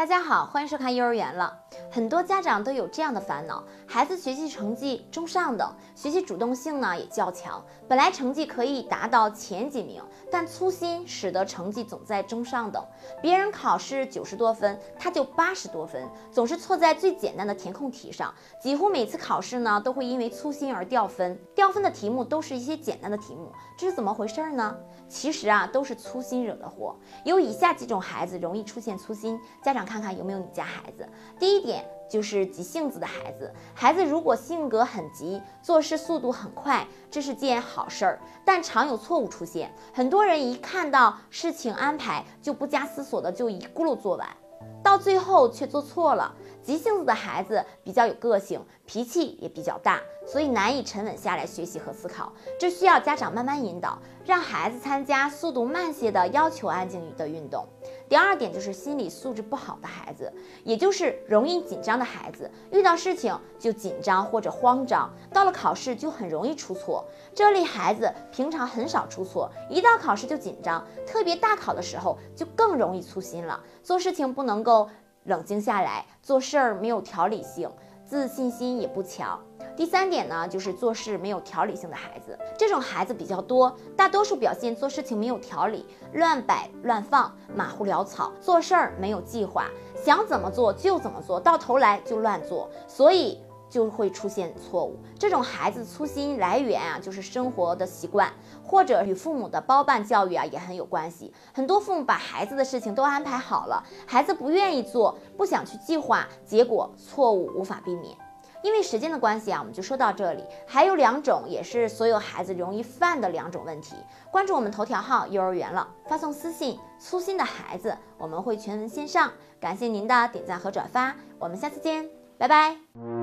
大家好，欢迎收看幼儿园了。很多家长都有这样的烦恼：孩子学习成绩中上等，学习主动性呢也较强，本来成绩可以达到前几名，但粗心使得成绩总在中上等。别人考试九十多分，他就八十多分，总是错在最简单的填空题上。几乎每次考试呢，都会因为粗心而掉分。掉分的题目都是一些简单的题目，这是怎么回事呢？其实啊，都是粗心惹的祸。有以下几种孩子容易出现粗心，家长。看看有没有你家孩子。第一点就是急性子的孩子，孩子如果性格很急，做事速度很快，这是件好事儿，但常有错误出现。很多人一看到事情安排，就不加思索的就一咕噜做完。到最后却做错了。急性子的孩子比较有个性，脾气也比较大，所以难以沉稳下来学习和思考。这需要家长慢慢引导，让孩子参加速度慢些的、要求安静的运动。第二点就是心理素质不好的孩子，也就是容易紧张的孩子，遇到事情就紧张或者慌张，到了考试就很容易出错。这类孩子平常很少出错，一到考试就紧张，特别大考的时候就更容易粗心了，做事情不能够。冷静下来，做事儿没有条理性，自信心也不强。第三点呢，就是做事没有条理性的孩子，这种孩子比较多，大多数表现做事情没有条理，乱摆乱放，马虎潦草，做事儿没有计划，想怎么做就怎么做，到头来就乱做，所以。就会出现错误。这种孩子粗心来源啊，就是生活的习惯，或者与父母的包办教育啊也很有关系。很多父母把孩子的事情都安排好了，孩子不愿意做，不想去计划，结果错误无法避免。因为时间的关系啊，我们就说到这里。还有两种，也是所有孩子容易犯的两种问题。关注我们头条号幼儿园了，发送私信“粗心的孩子”，我们会全文线上。感谢您的点赞和转发，我们下次见，拜拜。